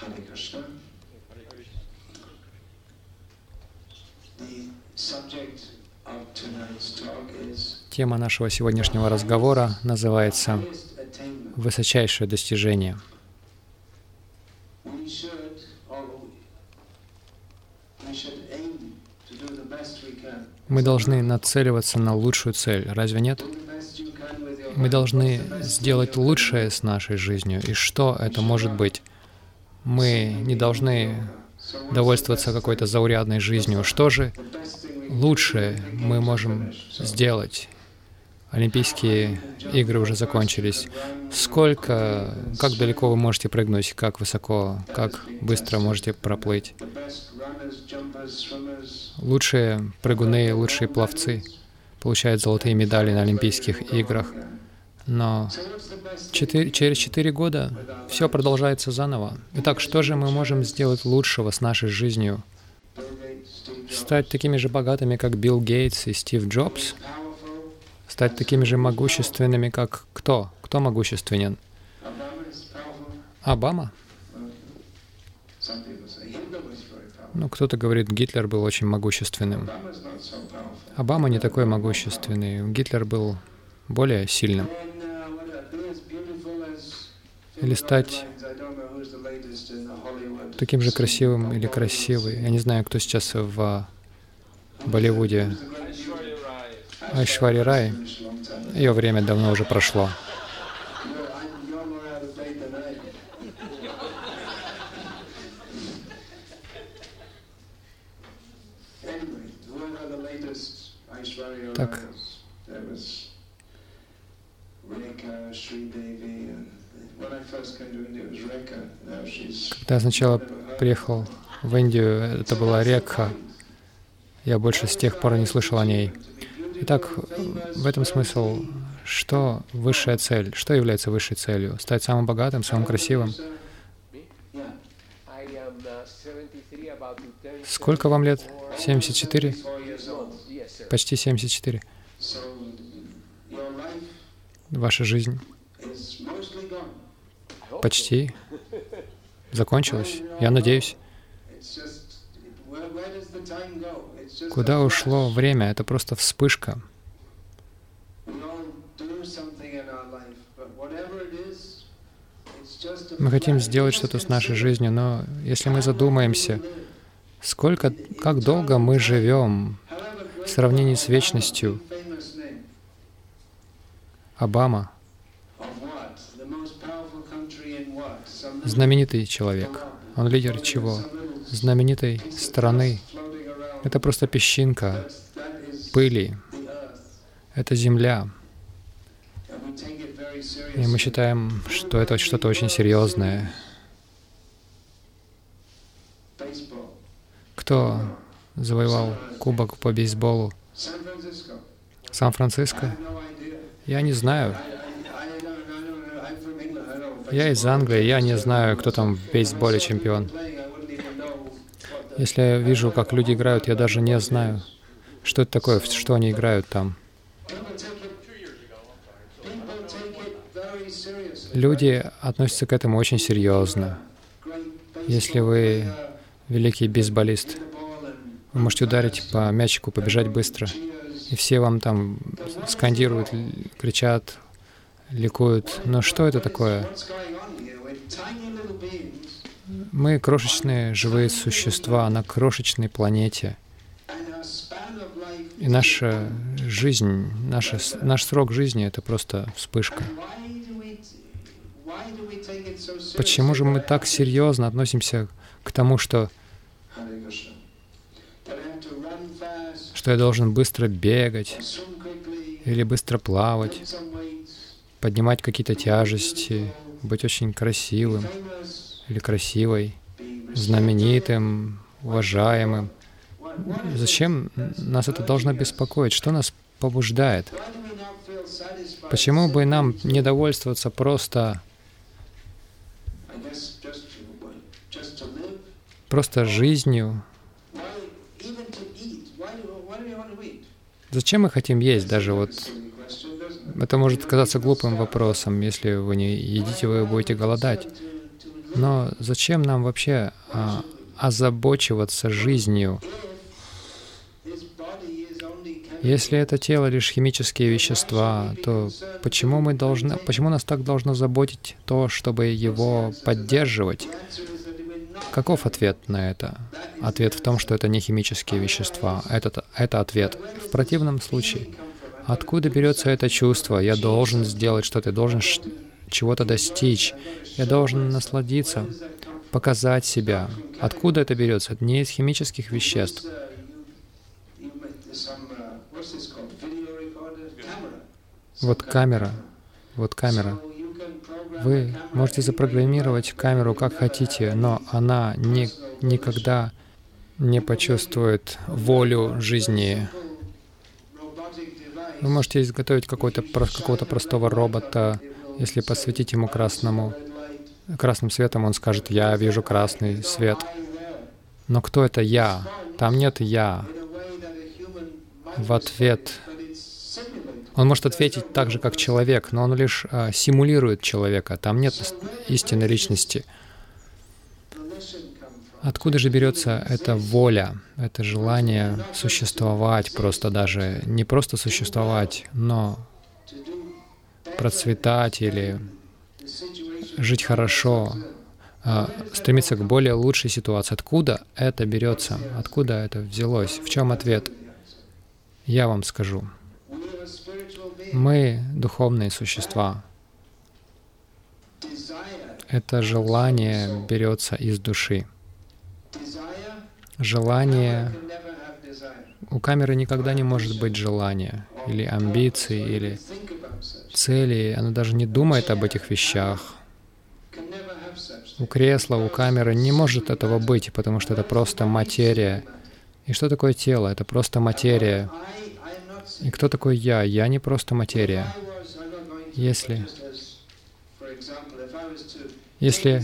Hare Krishna. The subject of tonight's talk is Тема нашего сегодняшнего разговора называется. «Высочайшее достижение». Мы должны нацеливаться на лучшую цель, разве нет? Мы должны сделать лучшее с нашей жизнью. И что это может быть? Мы не должны довольствоваться какой-то заурядной жизнью. Что же лучшее мы можем сделать? Олимпийские игры уже закончились. Сколько, как далеко вы можете прыгнуть, как высоко, как быстро можете проплыть? Лучшие прыгуны, лучшие пловцы получают золотые медали на Олимпийских играх. Но четыре- через четыре года все продолжается заново. Итак, что же мы можем сделать лучшего с нашей жизнью? Стать такими же богатыми, как Билл Гейтс и Стив Джобс? Стать такими же могущественными, как кто? Кто могущественен? Обама? Ну, кто-то говорит, Гитлер был очень могущественным. Обама не такой могущественный. Гитлер был более сильным. The Hollywood. таким же красивым или красивой. Я не знаю, кто сейчас в Болливуде. Айшвари Рай. Ее время давно уже прошло. You're, Когда я сначала приехал в Индию, это была Рекха. Я больше с тех пор не слышал о ней. Итак, в этом смысл, что высшая цель? Что является высшей целью? Стать самым богатым, самым красивым? Yeah. I am 73, about to turn Сколько вам лет? 74? Four years old. Yes, sir. Почти 74. So your life Ваша жизнь почти закончилась. Я надеюсь. Куда ушло время? Это просто вспышка. Мы хотим сделать что-то с нашей жизнью, но если мы задумаемся, сколько, как долго мы живем, в сравнении с вечностью, Обама знаменитый человек. Он лидер чего? Знаменитой страны. Это просто песчинка пыли. Это земля. И мы считаем, что это что-то очень серьезное. Кто завоевал кубок по бейсболу? Сан-Франциско? Я не знаю. Я из. Англии, я не знаю, кто там в бейсболе чемпион. Если я вижу, как люди играют, я даже не знаю, что это такое, что они играют там. Люди относятся к этому очень серьезно. Если вы великий бейсболист, вы можете ударить по мячику, побежать быстро, и все вам там скандируют, кричат, ликуют. Но что это такое? Мы крошечные живые существа на крошечной планете. И наша жизнь, наша, наш срок жизни — это просто вспышка. Почему же мы так серьезно относимся к тому, что, что я должен быстро бегать или быстро плавать, поднимать какие-то тяжести, быть очень красивым или красивой, знаменитым, уважаемым. Зачем нас это должно беспокоить? Что нас побуждает? Почему бы нам не довольствоваться просто, просто жизнью? Зачем мы хотим есть? Даже вот это может казаться глупым вопросом. Если вы не едите, вы будете голодать. Но зачем нам вообще а, озабочиваться жизнью, если это тело лишь химические вещества, то почему мы должны, почему нас так должно заботить то, чтобы его поддерживать? Каков ответ на это? Ответ в том, что это не химические вещества. Это, это ответ. В противном случае, откуда берется это чувство? Я должен сделать что-то, должен чего-то достичь, я должен насладиться, показать себя. Откуда это берется? Это не из химических веществ. Вот камера, вот камера. Вы можете запрограммировать камеру как хотите, но она ни, никогда не почувствует волю жизни. Вы можете изготовить какого-то какого простого робота, если посветить ему красному, красным светом, он скажет, я вижу красный свет. Но кто это я? Там нет я. В ответ он может ответить так же, как человек, но он лишь а, симулирует человека. Там нет истинной личности. Откуда же берется эта воля, это желание существовать, просто даже не просто существовать, но процветать или жить хорошо, а, стремиться к более лучшей ситуации. Откуда это берется? Откуда это взялось? В чем ответ? Я вам скажу. Мы духовные существа. Это желание берется из души. Желание... У камеры никогда не может быть желания, или амбиций, или цели. Она даже не думает об этих вещах. У кресла, у камеры не может этого быть, потому что это просто материя. И что такое тело? Это просто материя. И кто такой я? Я не просто материя. Если, если,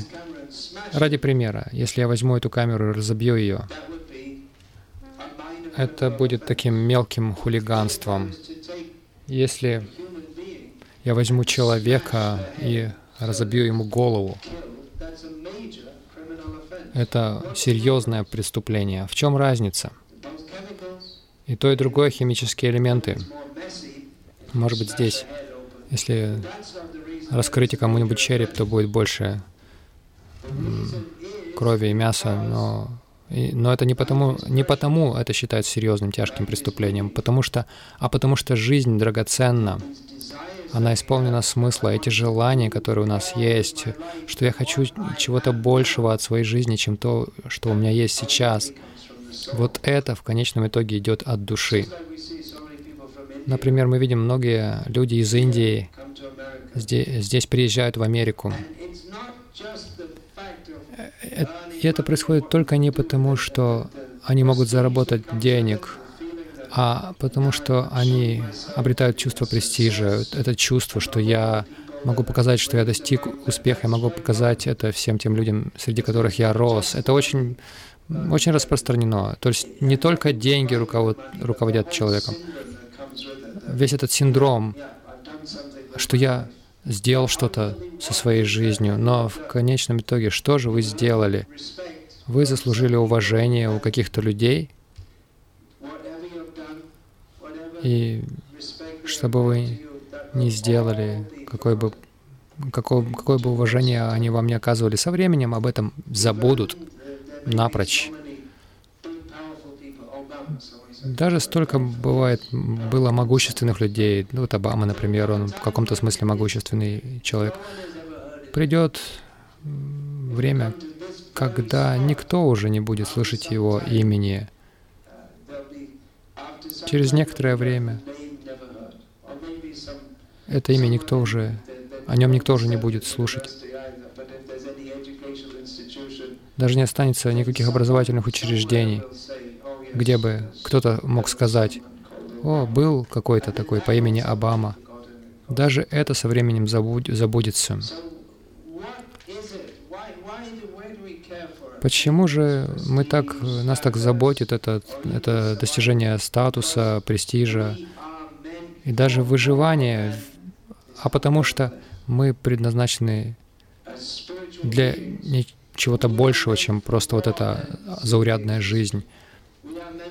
ради примера, если я возьму эту камеру и разобью ее, это будет таким мелким хулиганством. Если я возьму человека и разобью ему голову, это серьезное преступление. В чем разница? И то, и другое химические элементы. Может быть, здесь, если раскрыть кому-нибудь череп, то будет больше крови и мяса, но, и, но это не потому, не потому это считается серьезным, тяжким преступлением, потому что, а потому что жизнь драгоценна, она исполнена смысла, эти желания, которые у нас есть, что я хочу чего-то большего от своей жизни, чем то, что у меня есть сейчас — вот это в конечном итоге идет от души. Например, мы видим многие люди из Индии здесь, здесь приезжают в Америку. Э, и это происходит только не потому, что они могут заработать денег, а потому что они обретают чувство престижа, это чувство, что я могу показать, что я достиг успеха, я могу показать это всем тем людям, среди которых я рос. Это очень очень распространено. То есть не только деньги руководят человеком. Весь этот синдром, что я сделал что-то со своей жизнью, но в конечном итоге что же вы сделали? Вы заслужили уважение у каких-то людей, и что бы вы ни сделали, какое бы, какое, какое бы уважение они вам не оказывали, со временем об этом забудут напрочь. Даже столько бывает, было могущественных людей. Ну, вот Обама, например, он в каком-то смысле могущественный человек. Придет время, когда никто уже не будет слышать его имени. Через некоторое время это имя никто уже, о нем никто уже не будет слушать даже не останется никаких образовательных учреждений, где бы кто-то мог сказать, «О, был какой-то такой по имени Обама». Даже это со временем забудется. Почему же мы так, нас так заботит это, это достижение статуса, престижа и даже выживание? А потому что мы предназначены для чего-то большего, чем просто вот эта заурядная жизнь.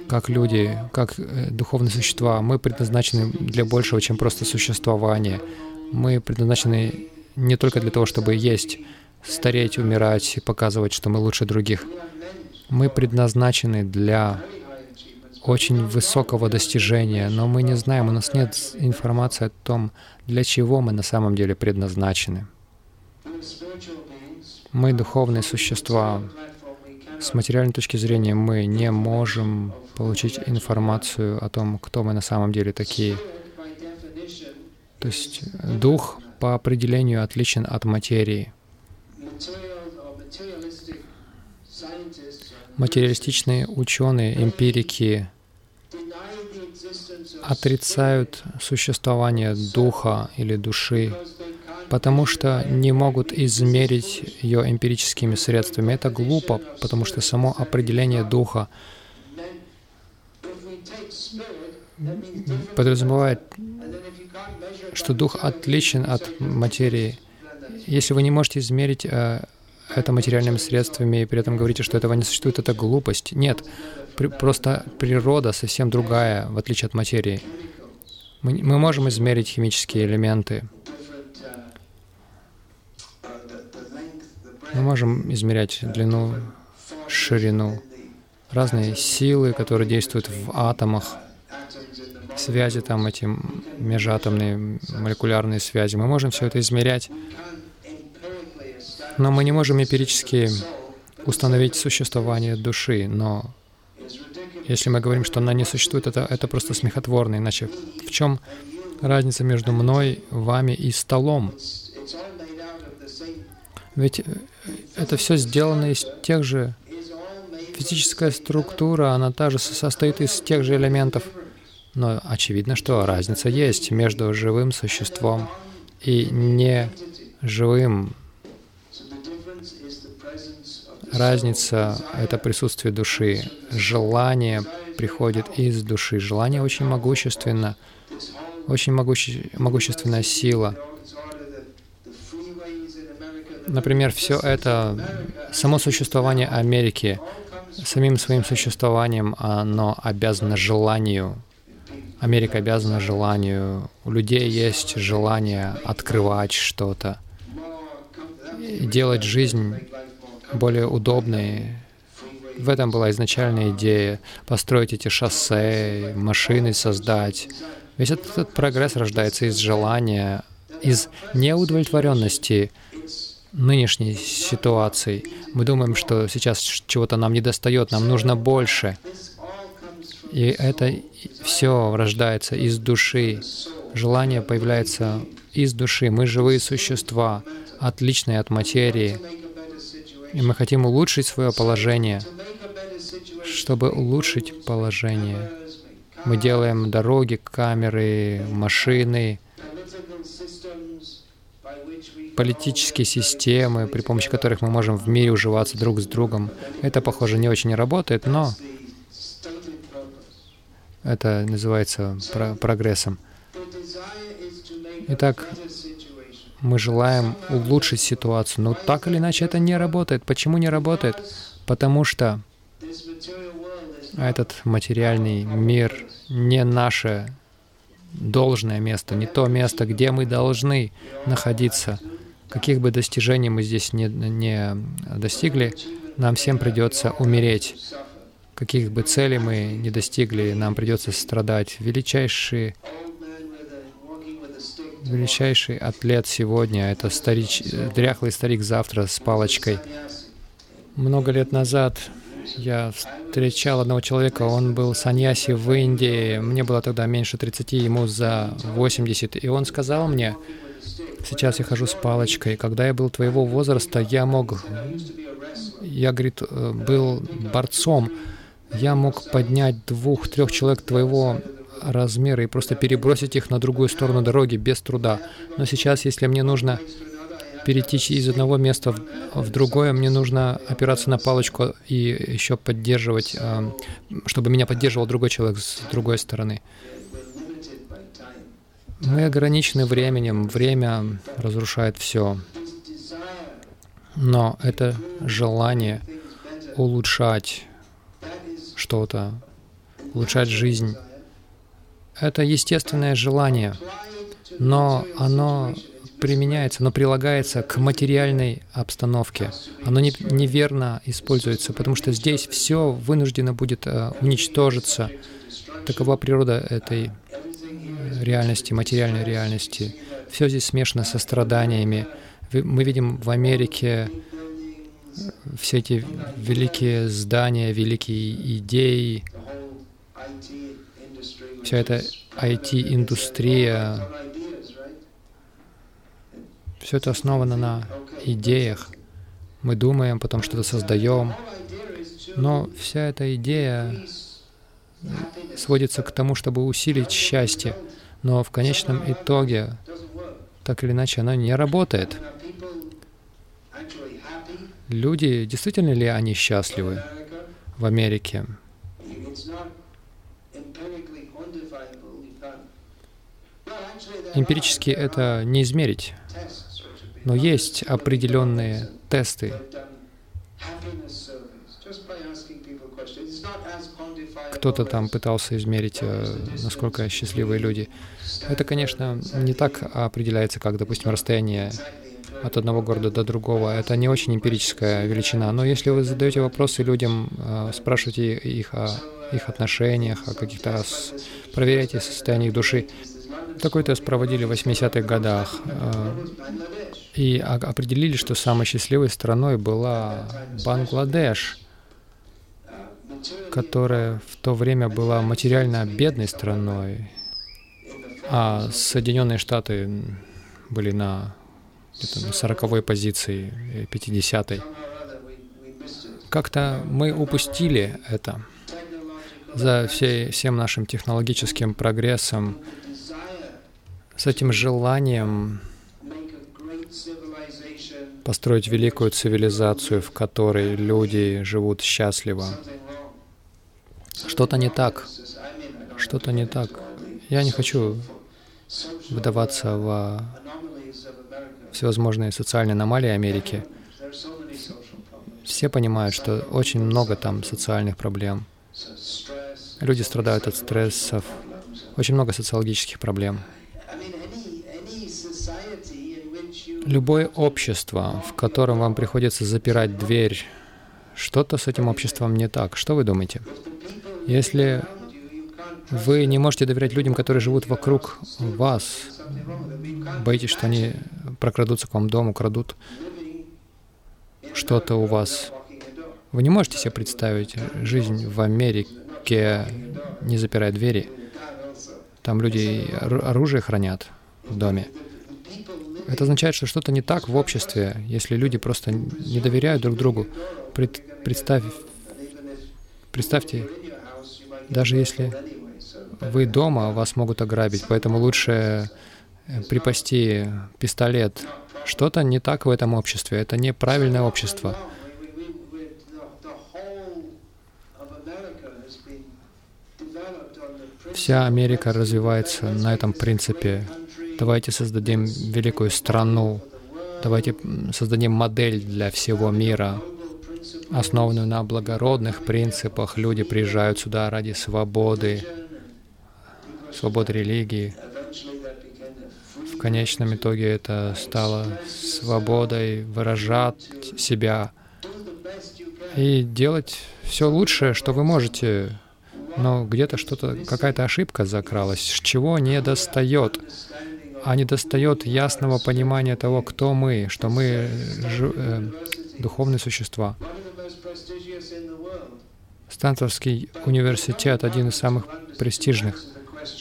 Как люди, как э, духовные существа, мы предназначены для большего, чем просто существование. Мы предназначены не только для того, чтобы есть, стареть, умирать и показывать, что мы лучше других. Мы предназначены для очень высокого достижения, но мы не знаем, у нас нет информации о том, для чего мы на самом деле предназначены. Мы духовные существа. С материальной точки зрения мы не можем получить информацию о том, кто мы на самом деле такие. То есть дух по определению отличен от материи. Материалистичные ученые, эмпирики отрицают существование духа или души, потому что не могут измерить ее эмпирическими средствами. Это глупо, потому что само определение духа подразумевает, что дух отличен от материи. Если вы не можете измерить э, это материальными средствами и при этом говорите, что этого не существует, это глупость. Нет, просто природа совсем другая, в отличие от материи. Мы можем измерить химические элементы. Мы можем измерять длину, ширину, разные силы, которые действуют в атомах, связи там эти межатомные молекулярные связи. Мы можем все это измерять. Но мы не можем эмпирически установить существование души, но если мы говорим, что она не существует, это, это просто смехотворно. Иначе в чем разница между мной, вами и столом? Ведь э, это все сделано из тех же... Физическая структура, она также состоит из тех же элементов. Но очевидно, что разница есть между живым существом и неживым Разница — это присутствие души. Желание приходит из души. Желание очень могущественно, очень могуще, могущественная сила. Например, все это, само существование Америки, самим своим существованием оно обязано желанию. Америка обязана желанию. У людей есть желание открывать что-то, делать жизнь более удобные. В этом была изначальная идея — построить эти шоссе, машины создать. Весь этот, этот прогресс рождается из желания, из неудовлетворенности нынешней ситуацией. Мы думаем, что сейчас чего-то нам не достает, нам нужно больше. И это все рождается из души. Желание появляется из души. Мы живые существа, отличные от материи и мы хотим улучшить свое положение. Чтобы улучшить положение, мы делаем дороги, камеры, машины, политические системы, при помощи которых мы можем в мире уживаться друг с другом. Это, похоже, не очень работает, но это называется про прогрессом. Итак, мы желаем улучшить ситуацию, но так или иначе это не работает. Почему не работает? Потому что этот материальный мир не наше должное место, не то место, где мы должны находиться. Каких бы достижений мы здесь не, не достигли, нам всем придется умереть. Каких бы целей мы не достигли, нам придется страдать. Величайшие величайший атлет сегодня — это старич, дряхлый старик завтра с палочкой. Много лет назад я встречал одного человека, он был саньяси в Индии, мне было тогда меньше 30, ему за 80, и он сказал мне, сейчас я хожу с палочкой, когда я был твоего возраста, я мог, я, говорит, был борцом, я мог поднять двух-трех человек твоего размеры и просто перебросить их на другую сторону дороги без труда. Но сейчас, если мне нужно перейти из одного места в другое, мне нужно опираться на палочку и еще поддерживать, а, чтобы меня поддерживал другой человек с другой стороны. Мы ограничены временем, время разрушает все. Но это желание улучшать что-то, улучшать жизнь, это естественное желание, но оно применяется, но прилагается к материальной обстановке. Оно не, неверно используется, потому что здесь все вынуждено будет э, уничтожиться. Такова природа этой реальности, материальной реальности. Все здесь смешано со страданиями. Мы видим в Америке все эти великие здания, великие идеи, вся эта IT-индустрия, все это основано на идеях. Мы думаем, потом что-то создаем. Но вся эта идея сводится к тому, чтобы усилить счастье. Но в конечном итоге, так или иначе, оно не работает. Люди, действительно ли они счастливы в Америке? Эмпирически это не измерить, но есть определенные тесты. Кто-то там пытался измерить, э, насколько счастливые люди. Это, конечно, не так определяется, как, допустим, расстояние от одного города до другого. Это не очень эмпирическая величина. Но если вы задаете вопросы людям, э, спрашиваете их о их отношениях, о каких-то проверяете состояние их души, такой тест проводили в 80-х годах. Э, и определили, что самой счастливой страной была Бангладеш, которая в то время была материально бедной страной, а Соединенные Штаты были на, на 40 позиции, 50-й. Как-то мы упустили это за всей, всем нашим технологическим прогрессом, с этим желанием построить великую цивилизацию, в которой люди живут счастливо. Что-то не так. Что-то не так. Я не хочу выдаваться во всевозможные социальные аномалии Америки. Все понимают, что очень много там социальных проблем. Люди страдают от стрессов, очень много социологических проблем. Любое общество, в котором вам приходится запирать дверь, что-то с этим обществом не так. Что вы думаете? Если вы не можете доверять людям, которые живут вокруг вас, боитесь, что они прокрадутся к вам дом, украдут что-то у вас. Вы не можете себе представить жизнь в Америке, не запирая двери. Там люди оружие хранят в доме. Это означает, что что-то не так в обществе, если люди просто не доверяют друг другу. Пред, представь, представьте, даже если вы дома, вас могут ограбить, поэтому лучше э, припасти пистолет. Что-то не так в этом обществе, это неправильное общество. Вся Америка развивается на этом принципе Давайте создадим великую страну. Давайте создадим модель для всего мира, основанную на благородных принципах. Люди приезжают сюда ради свободы, свободы религии. В конечном итоге это стало свободой выражать себя и делать все лучшее, что вы можете. Но где-то что-то, какая-то ошибка закралась, чего не достает а не достает ясного понимания того, кто мы, что мы э, духовные существа. Стэнфордский университет один из самых престижных.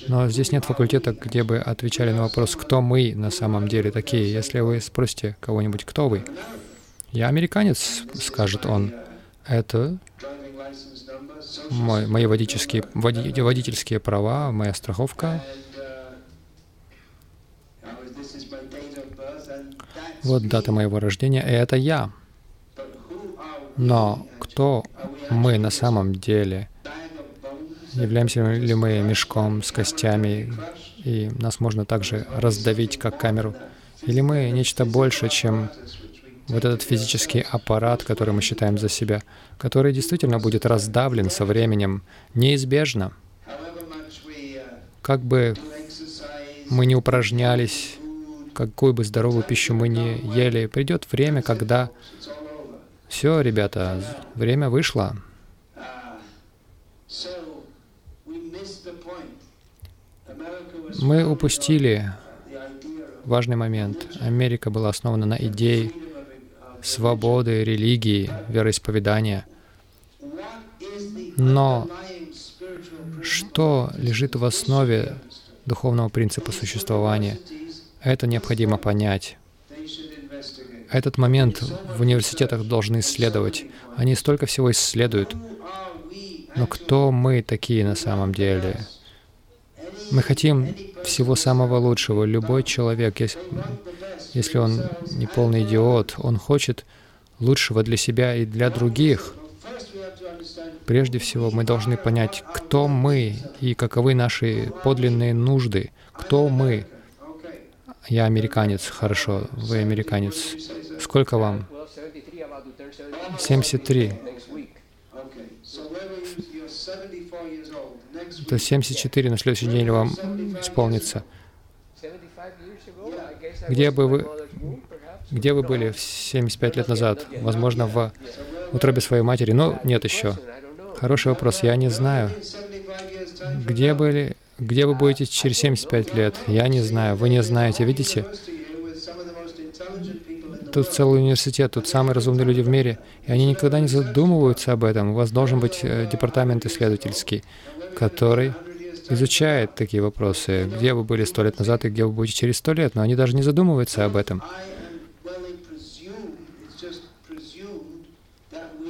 Но здесь нет факультета, где бы отвечали на вопрос, кто мы на самом деле такие. Если вы спросите кого-нибудь, кто вы, я американец, скажет он. Это мой, мои водительские, водительские права, моя страховка, Вот дата моего рождения, и это я. Но кто мы на самом деле? Являемся ли мы мешком с костями, и нас можно также раздавить, как камеру? Или мы нечто больше, чем вот этот физический аппарат, который мы считаем за себя, который действительно будет раздавлен со временем, неизбежно. Как бы мы не упражнялись, какую бы здоровую пищу мы не ели, придет время, когда все, ребята, время вышло. Мы упустили важный момент. Америка была основана на идее свободы, религии, вероисповедания. Но что лежит в основе духовного принципа существования? Это необходимо понять. Этот момент в университетах должны исследовать. Они столько всего исследуют. Но кто мы такие на самом деле? Мы хотим всего самого лучшего. Любой человек, если, он не полный идиот, он хочет лучшего для себя и для других. Прежде всего, мы должны понять, кто мы и каковы наши подлинные нужды. Кто мы? Я американец, хорошо, вы американец. Сколько вам? 73. То есть 74 на следующий день вам исполнится. Где бы вы, где вы были в 75 лет назад? Возможно, в утробе своей матери? Но нет еще. Хороший вопрос. Я не знаю. Где были, где вы будете через 75 лет? Я не знаю. Вы не знаете. Видите? Тут целый университет, тут самые разумные люди в мире, и они никогда не задумываются об этом. У вас должен быть э, департамент исследовательский, который изучает такие вопросы. Где вы были сто лет назад и где вы будете через сто лет, но они даже не задумываются об этом.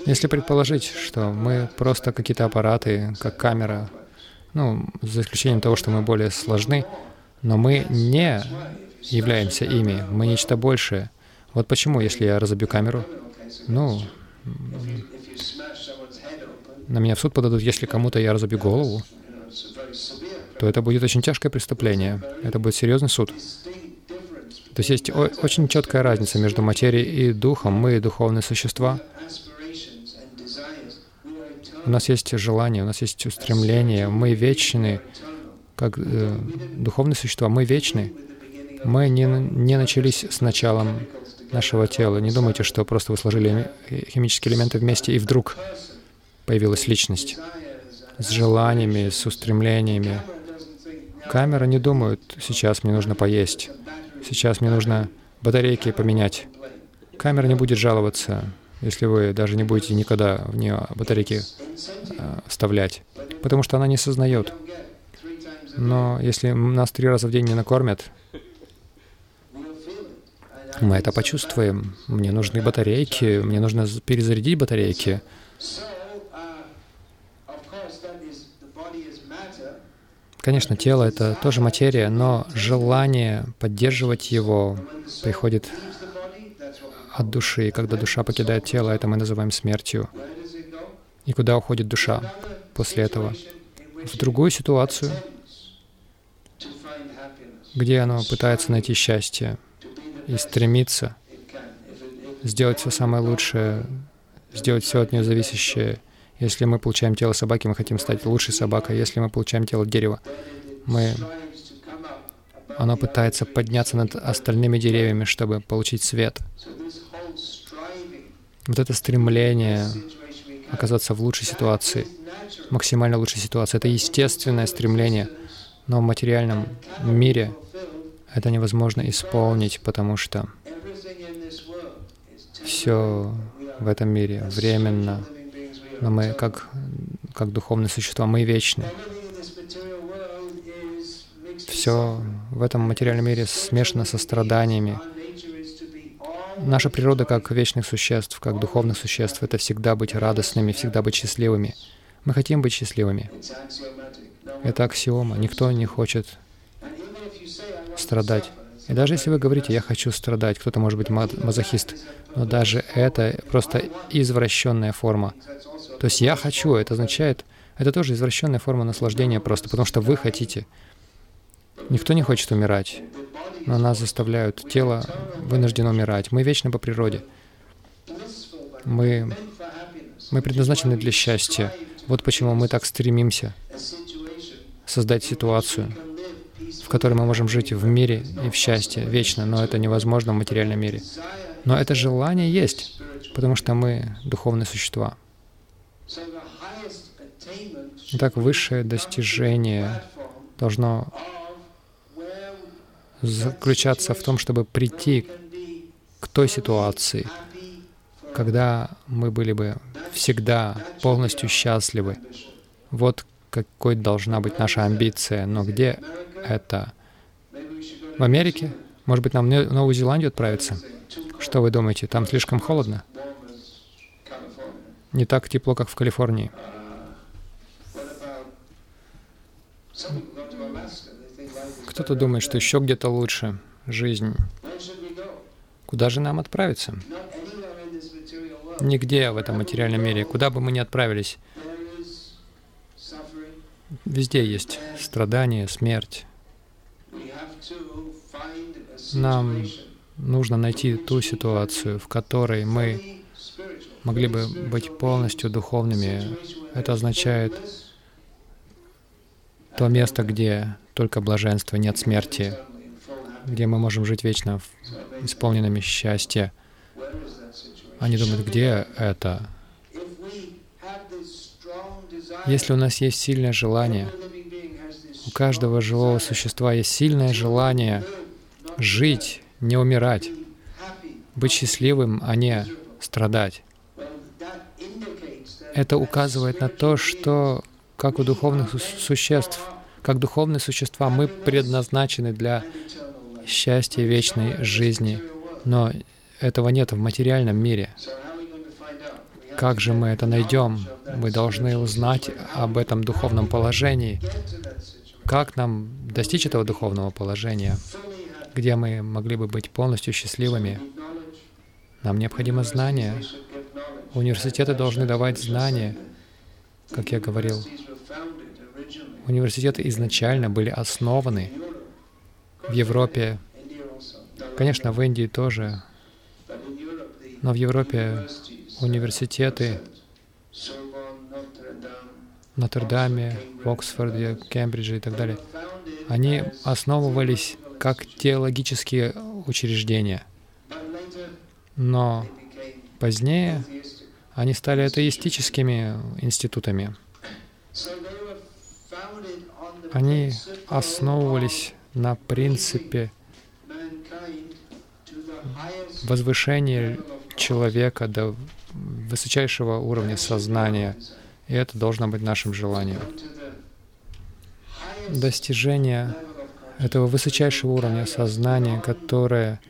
Если предположить, что мы просто какие-то аппараты, как камера, ну, за исключением того, что мы более сложны, но мы не являемся ими, мы нечто большее. Вот почему, если я разобью камеру, ну, на меня в суд подадут, если кому-то я разобью голову, то это будет очень тяжкое преступление. Это будет серьезный суд. То есть есть очень четкая разница между материей и духом. Мы духовные существа. У нас есть желание, у нас есть устремление. Мы вечны, как э, духовные существа. Мы вечны. Мы не, не начались с началом нашего тела. Не думайте, что просто вы сложили химические элементы вместе, и вдруг появилась личность с желаниями, с устремлениями. Камера не думает, сейчас мне нужно поесть, сейчас мне нужно батарейки поменять. Камера не будет жаловаться, если вы даже не будете никогда в нее батарейки э, вставлять, потому что она не сознает. Но если нас три раза в день не накормят, мы это почувствуем. Мне нужны батарейки, мне нужно перезарядить батарейки. Конечно, тело — это тоже материя, но желание поддерживать его приходит от души. И когда душа покидает тело, это мы называем смертью. И куда уходит душа после этого? В другую ситуацию, где оно пытается найти счастье и стремится сделать все самое лучшее, сделать все от нее зависящее. Если мы получаем тело собаки, мы хотим стать лучшей собакой. Если мы получаем тело дерева, мы... оно пытается подняться над остальными деревьями, чтобы получить свет. Вот это стремление оказаться в лучшей ситуации, максимально лучшей ситуации, это естественное стремление, но в материальном мире это невозможно исполнить, потому что все в этом мире временно, но мы как, как духовные существа, мы вечны. Все в этом материальном мире смешано со страданиями. Наша природа как вечных существ, как духовных существ, это всегда быть радостными, всегда быть счастливыми. Мы хотим быть счастливыми. Это аксиома. Никто не хочет страдать. И даже если вы говорите, я хочу страдать, кто-то может быть мазохист, но даже это просто извращенная форма. То есть я хочу, это означает, это тоже извращенная форма наслаждения просто, потому что вы хотите. Никто не хочет умирать, но нас заставляют. Тело вынуждено умирать. Мы вечны по природе. Мы, мы предназначены для счастья. Вот почему мы так стремимся создать ситуацию, в которой мы можем жить в мире и в счастье вечно, но это невозможно в материальном мире. Но это желание есть, потому что мы духовные существа. Итак, высшее достижение должно заключаться в том, чтобы прийти к той ситуации, когда мы были бы всегда полностью счастливы. Вот какой должна быть наша амбиция. Но где это? В Америке? Может быть, нам в Новую Зеландию отправиться? Что вы думаете? Там слишком холодно? Не так тепло, как в Калифорнии. Кто-то думает, что еще где-то лучше жизнь. Куда же нам отправиться? Нигде в этом материальном мире. Куда бы мы ни отправились, везде есть страдания, смерть. Нам нужно найти ту ситуацию, в которой мы могли бы быть полностью духовными. Это означает то место, где только блаженство, нет смерти, где мы можем жить вечно исполненными счастья. Они думают, где это? Если у нас есть сильное желание, у каждого живого существа есть сильное желание жить, не умирать, быть счастливым, а не страдать. Это указывает на то, что как у духовных существ, как духовные существа, мы предназначены для счастья вечной жизни, но этого нет в материальном мире. Как же мы это найдем? Мы должны узнать об этом духовном положении. Как нам достичь этого духовного положения, где мы могли бы быть полностью счастливыми? Нам необходимо знание. Университеты должны давать знания, как я говорил. Университеты изначально были основаны в Европе, конечно, в Индии тоже, но в Европе университеты в Нотр-Даме, в Оксфорде, Кембридже и так далее, они основывались как теологические учреждения. Но позднее они стали атеистическими институтами. Они основывались на принципе возвышения человека до высочайшего уровня сознания. И это должно быть нашим желанием. Достижение этого высочайшего уровня сознания, которое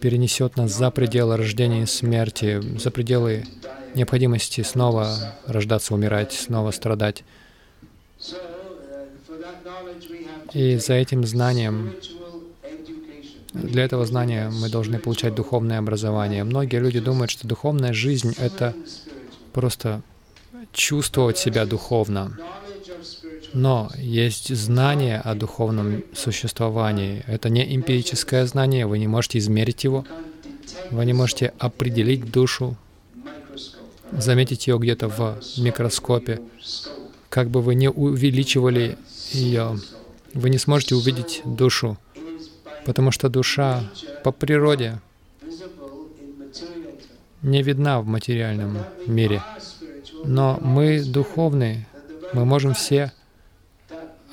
перенесет нас за пределы рождения и смерти, за пределы необходимости снова рождаться, умирать, снова страдать. И за этим знанием, для этого знания мы должны получать духовное образование. Многие люди думают, что духовная жизнь — это просто чувствовать себя духовно. Но есть знание о духовном существовании. Это не эмпирическое знание, вы не можете измерить его, вы не можете определить душу, заметить ее где-то в микроскопе. Как бы вы не увеличивали ее, вы не сможете увидеть душу, потому что душа по природе не видна в материальном мире. Но мы духовные, мы можем все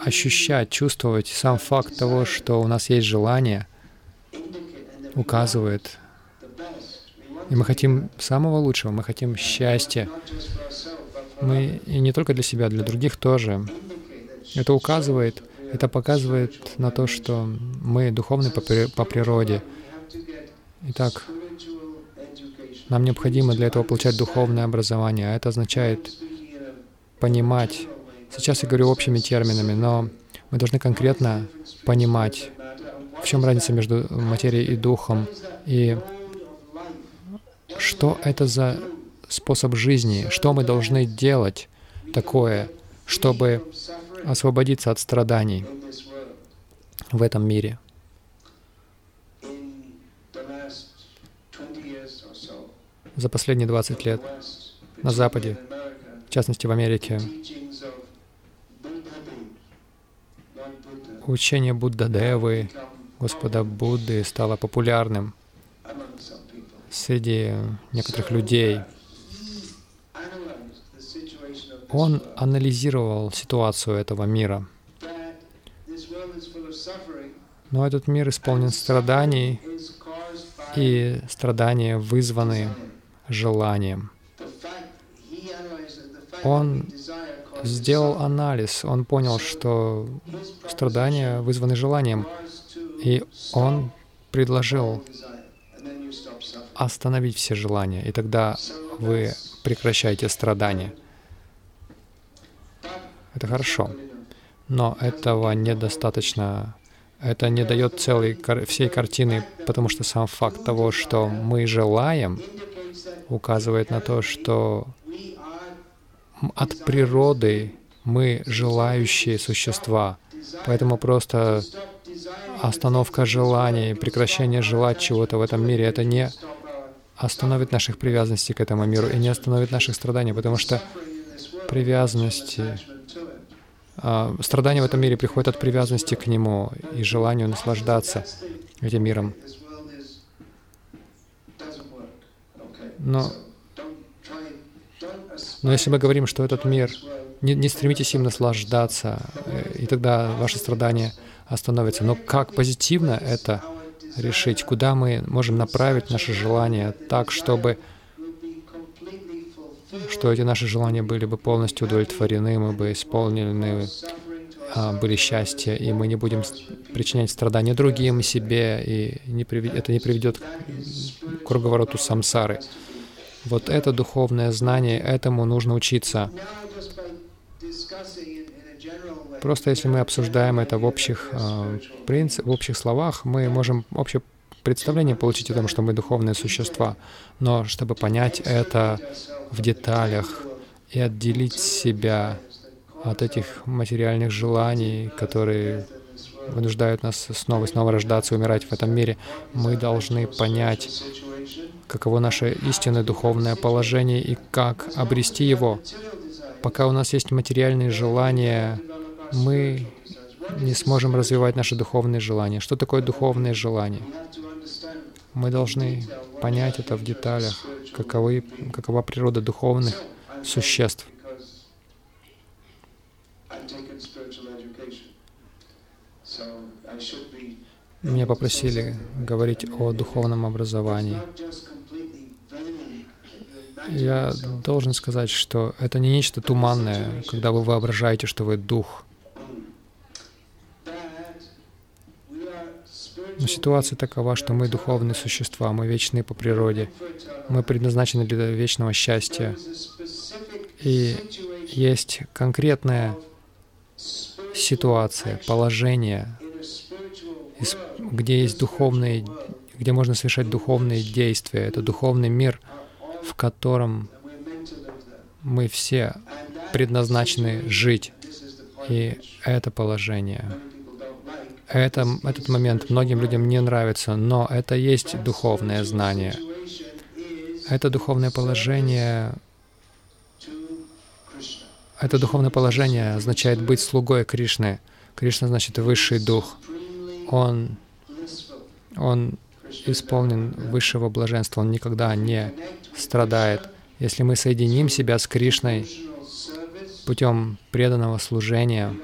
ощущать, чувствовать сам факт того, что у нас есть желание, указывает. И мы хотим самого лучшего, мы хотим счастья. Мы и не только для себя, для других тоже. Это указывает, это показывает на то, что мы духовны по, по природе. Итак, нам необходимо для этого получать духовное образование, а это означает понимать. Сейчас я говорю общими терминами, но мы должны конкретно понимать, в чем разница между материей и духом, и что это за способ жизни, что мы должны делать такое, чтобы освободиться от страданий в этом мире. за последние 20 лет на Западе, в частности в Америке, учение Будда Девы, Господа Будды стало популярным среди некоторых людей. Он анализировал ситуацию этого мира. Но этот мир исполнен страданий, и страдания вызваны желанием. Он сделал анализ, он понял, что страдания вызваны желанием, и он предложил остановить все желания, и тогда вы прекращаете страдания. Это хорошо, но этого недостаточно. Это не дает целой, всей картины, потому что сам факт того, что мы желаем, указывает на то, что от природы мы желающие существа. Поэтому просто остановка желаний, прекращение желать чего-то в этом мире — это не остановит наших привязанностей к этому миру и не остановит наших страданий, потому что привязанности, страдания в этом мире приходят от привязанности к нему и желанию наслаждаться этим миром. Но, но если мы говорим, что этот мир, не, не стремитесь им наслаждаться, э, и тогда ваши страдания остановятся. Но как позитивно это решить, куда мы можем направить наши желания так, чтобы что эти наши желания были бы полностью удовлетворены, мы бы исполнены, а, были счастья, и мы не будем причинять страдания другим, себе, и не привед... это не приведет к круговороту самсары. Вот это духовное знание, этому нужно учиться. Просто если мы обсуждаем это в общих, э, принцип, в общих словах, мы можем общее представление получить о том, что мы духовные существа. Но чтобы понять это в деталях и отделить себя от этих материальных желаний, которые вынуждают нас снова и снова рождаться и умирать в этом мире, мы должны понять, каково наше истинное духовное положение и как обрести его. Пока у нас есть материальные желания, мы не сможем развивать наши духовные желания. Что такое духовные желания? Мы должны понять это в деталях, каковы, какова природа духовных существ. Меня попросили говорить о духовном образовании. Я должен сказать, что это не нечто туманное, когда вы воображаете, что вы дух. Но ситуация такова, что мы духовные существа, мы вечные по природе, мы предназначены для вечного счастья. И есть конкретная ситуация, положение, где есть духовные, где можно совершать духовные действия. Это духовный мир, в котором мы все предназначены жить. И это положение это, этот момент многим людям не нравится, но это есть духовное знание. Это духовное положение, это духовное положение означает быть слугой Кришны. Кришна значит высший дух. Он, он исполнен высшего блаженства, он никогда не страдает. Если мы соединим себя с Кришной путем преданного служения,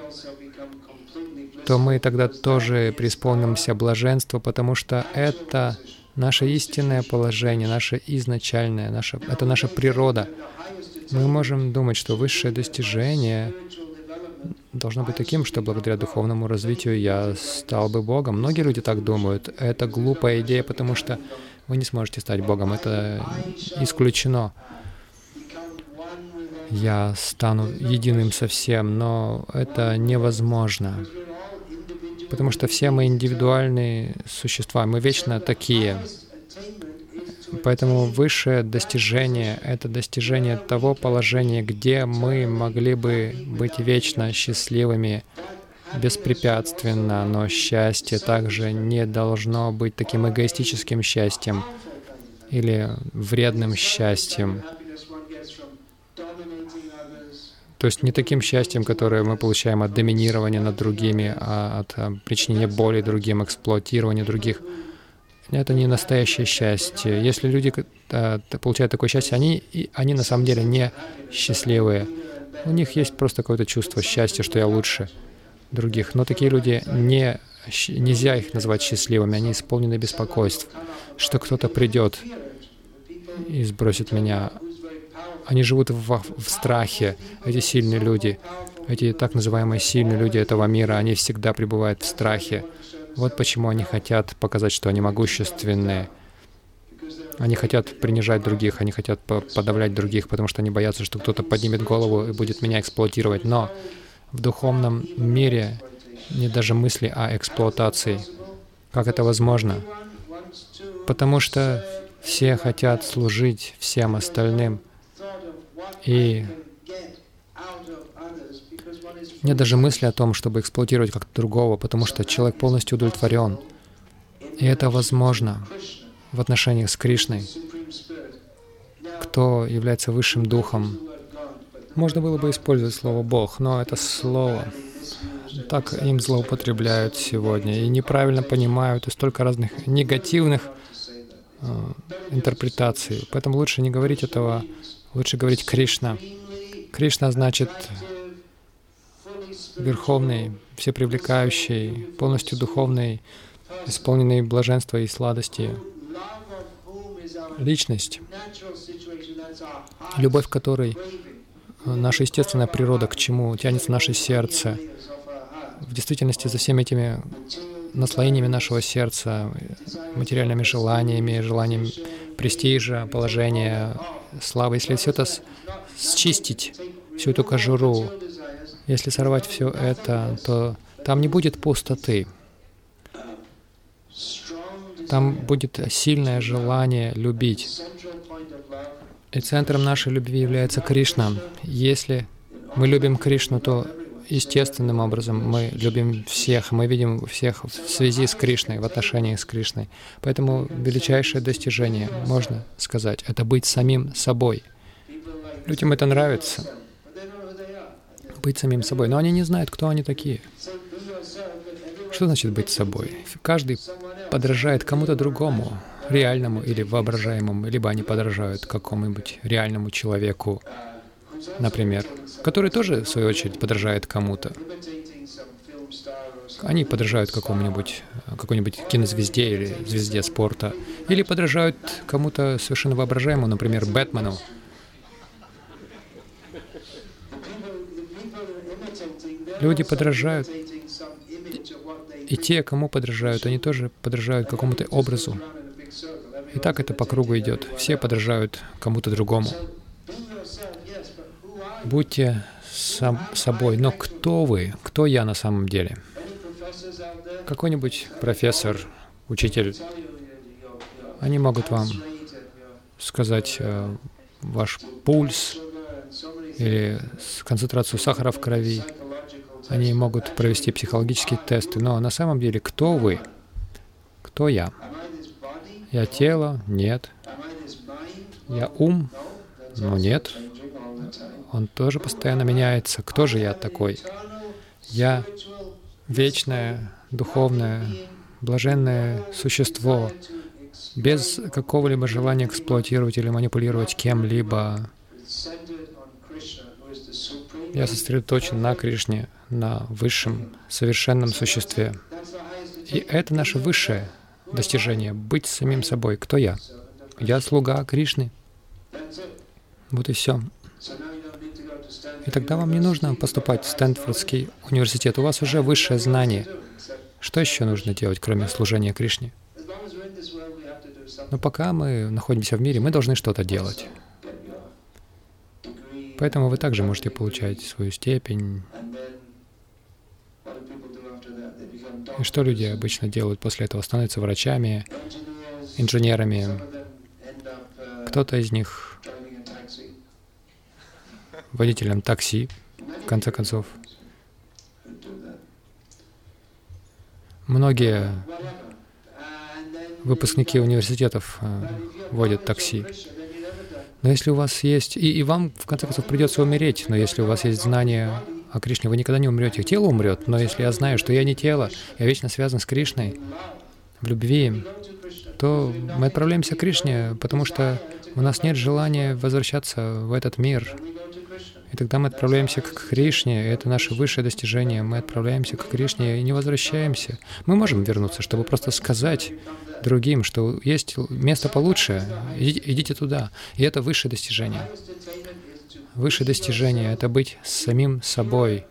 то мы тогда тоже преисполнимся блаженства, потому что это наше истинное положение, наше изначальное, наше, это наша природа. Мы можем думать, что высшее достижение должно быть таким, что благодаря духовному развитию я стал бы Богом. Многие люди так думают. Это глупая идея, потому что вы не сможете стать Богом. Это исключено. Я стану единым со всем, но это невозможно потому что все мы индивидуальные существа, мы вечно такие. Поэтому высшее достижение — это достижение того положения, где мы могли бы быть вечно счастливыми, беспрепятственно, но счастье также не должно быть таким эгоистическим счастьем. или вредным счастьем. То есть не таким счастьем, которое мы получаем от доминирования над другими, а от а, причинения боли другим, эксплуатирования других. Это не настоящее счастье. Если люди а, получают такое счастье, они, они на самом деле не счастливые. У них есть просто какое-то чувство счастья, что я лучше других. Но такие люди не нельзя их назвать счастливыми, они исполнены беспокойств, что кто-то придет и сбросит меня. Они живут в, в страхе, эти сильные люди, эти так называемые сильные люди этого мира, они всегда пребывают в страхе. Вот почему они хотят показать, что они могущественные. Они хотят принижать других, они хотят подавлять других, потому что они боятся, что кто-то поднимет голову и будет меня эксплуатировать. Но в духовном мире нет даже мысли о эксплуатации. Как это возможно? Потому что все хотят служить всем остальным. И нет даже мысли о том, чтобы эксплуатировать как-то другого, потому что человек полностью удовлетворен. И это возможно в отношениях с Кришной, кто является высшим духом. Можно было бы использовать слово «Бог», но это слово так им злоупотребляют сегодня и неправильно понимают, и столько разных негативных э, интерпретаций. Поэтому лучше не говорить этого, лучше говорить Кришна. Кришна значит верховный, всепривлекающий, полностью духовный, исполненный блаженства и сладости. Личность, любовь которой наша естественная природа, к чему тянется наше сердце, в действительности за всеми этими наслоениями нашего сердца, материальными желаниями, желанием престижа, положения, славы, если все это счистить, всю эту кожуру, если сорвать все это, то там не будет пустоты. Там будет сильное желание любить. И центром нашей любви является Кришна. Если мы любим Кришну, то естественным образом мы любим всех, мы видим всех в связи с Кришной, в отношении с Кришной. Поэтому величайшее достижение, можно сказать, это быть самим собой. Людям это нравится, быть самим собой, но они не знают, кто они такие. Что значит быть собой? Каждый подражает кому-то другому, реальному или воображаемому, либо они подражают какому-нибудь реальному человеку, например, который тоже, в свою очередь, подражает кому-то. Они подражают какому-нибудь какой-нибудь кинозвезде или звезде спорта, или подражают кому-то совершенно воображаемому, например, Бэтмену. Люди подражают, и те, кому подражают, они тоже подражают какому-то образу. И так это по кругу идет. Все подражают кому-то другому. Будьте сам собой. Но кто вы? Кто я на самом деле? Какой-нибудь профессор, учитель, они могут вам сказать э, ваш пульс или концентрацию сахара в крови. Они могут провести психологические тесты. Но на самом деле, кто вы? Кто я? Я тело? Нет. Я ум? Ну нет он тоже постоянно меняется. Кто же я такой? Я вечное, духовное, блаженное существо, без какого-либо желания эксплуатировать или манипулировать кем-либо. Я сосредоточен на Кришне, на высшем, совершенном существе. И это наше высшее достижение — быть самим собой. Кто я? Я слуга Кришны. Вот и все. И тогда вам не нужно поступать в Стэнфордский университет. У вас уже высшее знание. Что еще нужно делать, кроме служения Кришне? Но пока мы находимся в мире, мы должны что-то делать. Поэтому вы также можете получать свою степень. И что люди обычно делают после этого? Становятся врачами, инженерами. Кто-то из них водителем такси, в конце концов. Многие выпускники университетов э, водят такси. Но если у вас есть... И, и вам, в конце концов, придется умереть, но если у вас есть знание о Кришне, вы никогда не умрете. Тело умрет, но если я знаю, что я не тело, я вечно связан с Кришной, в любви, то мы отправляемся к Кришне, потому что у нас нет желания возвращаться в этот мир. И тогда мы отправляемся к Кришне, это наше высшее достижение. Мы отправляемся к Кришне и не возвращаемся. Мы можем вернуться, чтобы просто сказать другим, что есть место получше, идите туда. И это высшее достижение. Высшее достижение — это быть самим собой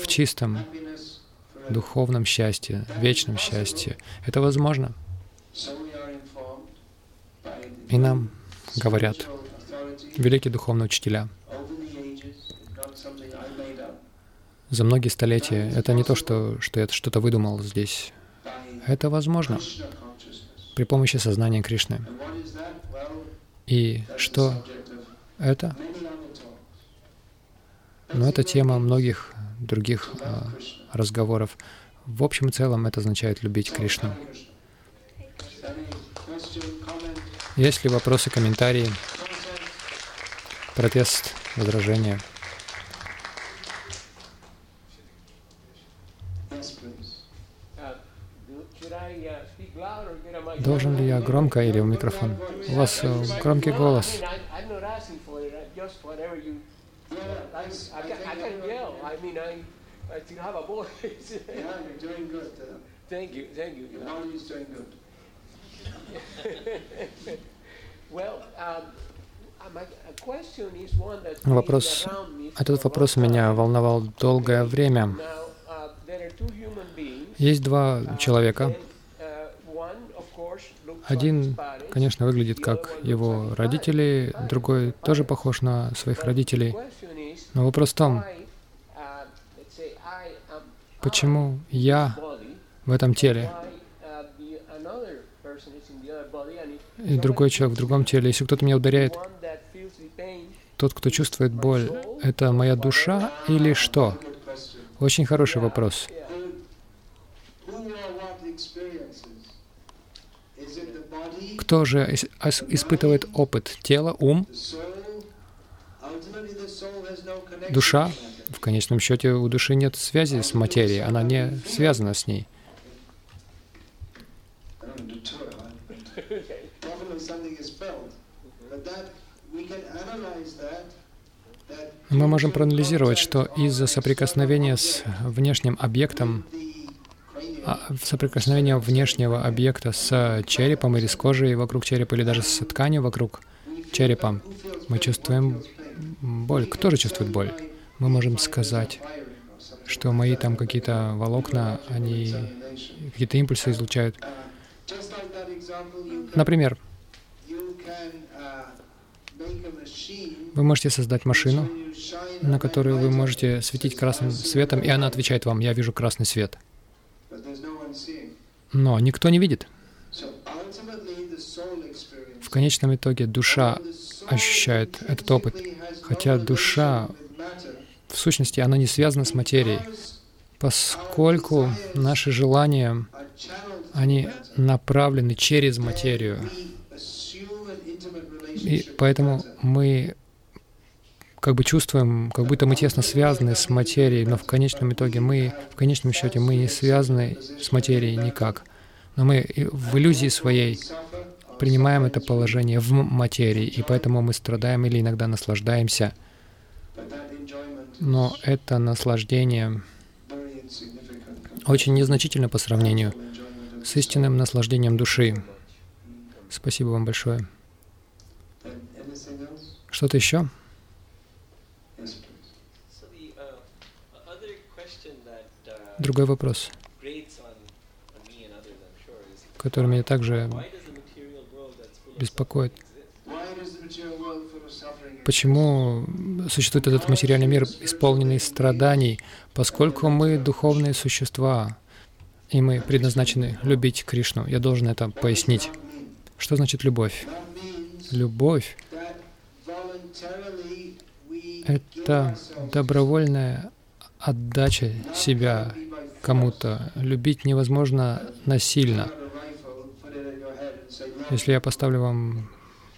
в чистом духовном счастье, вечном счастье. Это возможно. И нам говорят великие духовные учителя за многие столетия. Это не то, что, что я что-то выдумал здесь. Это возможно при помощи сознания Кришны. И что это? Но это тема многих других а, разговоров. В общем и целом это означает любить Кришну. Есть ли вопросы, комментарии, протест, возражения? Должен ли я громко или в микрофон? У вас э, громкий голос. Вопрос, этот вопрос меня волновал долгое время. Есть два человека, один, конечно, выглядит как его родители, другой тоже похож на своих родителей. Но вопрос в том, почему я в этом теле, и другой человек в другом теле. Если кто-то меня ударяет, тот, кто чувствует боль, это моя душа или что? Очень хороший вопрос. Кто же испытывает опыт? Тело, ум, душа? В конечном счете у души нет связи с материей, она не связана с ней. Мы можем проанализировать, что из-за соприкосновения с внешним объектом соприкосновение внешнего объекта с черепом или с кожей вокруг черепа, или даже с тканью вокруг черепа, мы чувствуем боль. Кто же чувствует боль? Мы можем сказать, что мои там какие-то волокна, они какие-то импульсы излучают. Например, вы можете создать машину, на которую вы можете светить красным светом, и она отвечает вам, я вижу красный свет но никто не видит. В конечном итоге душа ощущает этот опыт, хотя душа, в сущности, она не связана с материей, поскольку наши желания, они направлены через материю. И поэтому мы как бы чувствуем, как будто мы тесно связаны с материей, но в конечном итоге мы, в конечном счете, мы не связаны с материей никак. Но мы в иллюзии своей принимаем это положение в материи, и поэтому мы страдаем или иногда наслаждаемся. Но это наслаждение очень незначительно по сравнению с истинным наслаждением души. Спасибо вам большое. Что-то еще? Другой вопрос, который меня также беспокоит. Почему существует этот материальный мир, исполненный страданий, поскольку мы духовные существа, и мы предназначены любить Кришну? Я должен это пояснить. Что значит любовь? Любовь — это добровольная отдача себя кому-то. Любить невозможно насильно. Если я поставлю вам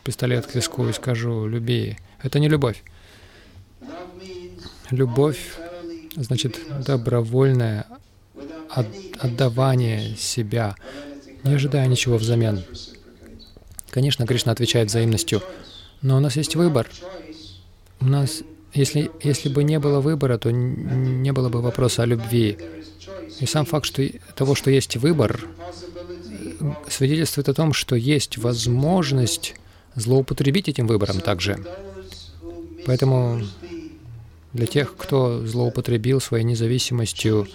пистолет к виску и скажу «люби», это не любовь. Любовь значит добровольное от, отдавание себя, не ожидая ничего взамен. Конечно, Кришна отвечает взаимностью, но у нас есть выбор. У нас, если, если бы не было выбора, то не было бы вопроса о любви. И сам факт что, того, что есть выбор, свидетельствует о том, что есть возможность злоупотребить этим выбором также. Поэтому для тех, кто злоупотребил своей независимостью,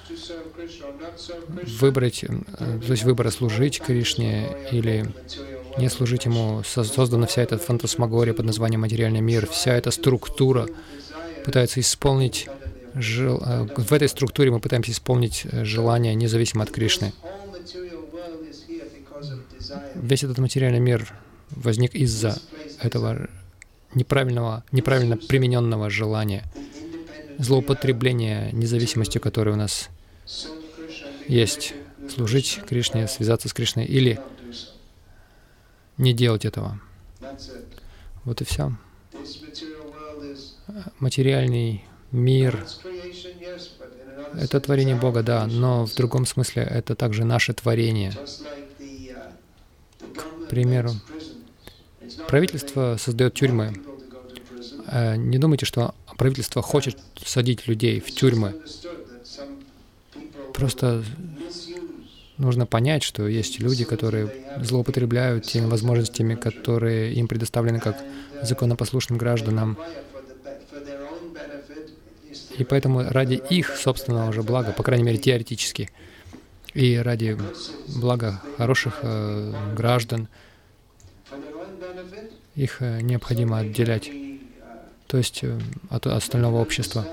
выбрать, то есть выбора служить Кришне или не служить Ему, создана вся эта фантасмагория под названием материальный мир, вся эта структура пытается исполнить, жел... Э, в этой структуре мы пытаемся исполнить э, желание независимо от Кришны. Весь этот материальный мир возник из-за этого неправильного, неправильно примененного желания, злоупотребления независимостью, которое у нас есть, служить Кришне, связаться с Кришной или не делать этого. Вот и все. Материальный мир — это творение Бога, да, но в другом смысле это также наше творение. К примеру, правительство создает тюрьмы. Э, не думайте, что правительство хочет садить людей в тюрьмы. Просто нужно понять, что есть люди, которые злоупотребляют теми возможностями, которые им предоставлены как законопослушным гражданам. И поэтому ради их собственного же блага, по крайней мере теоретически, и ради блага хороших э, граждан, их э, необходимо отделять, то есть э, от остального общества.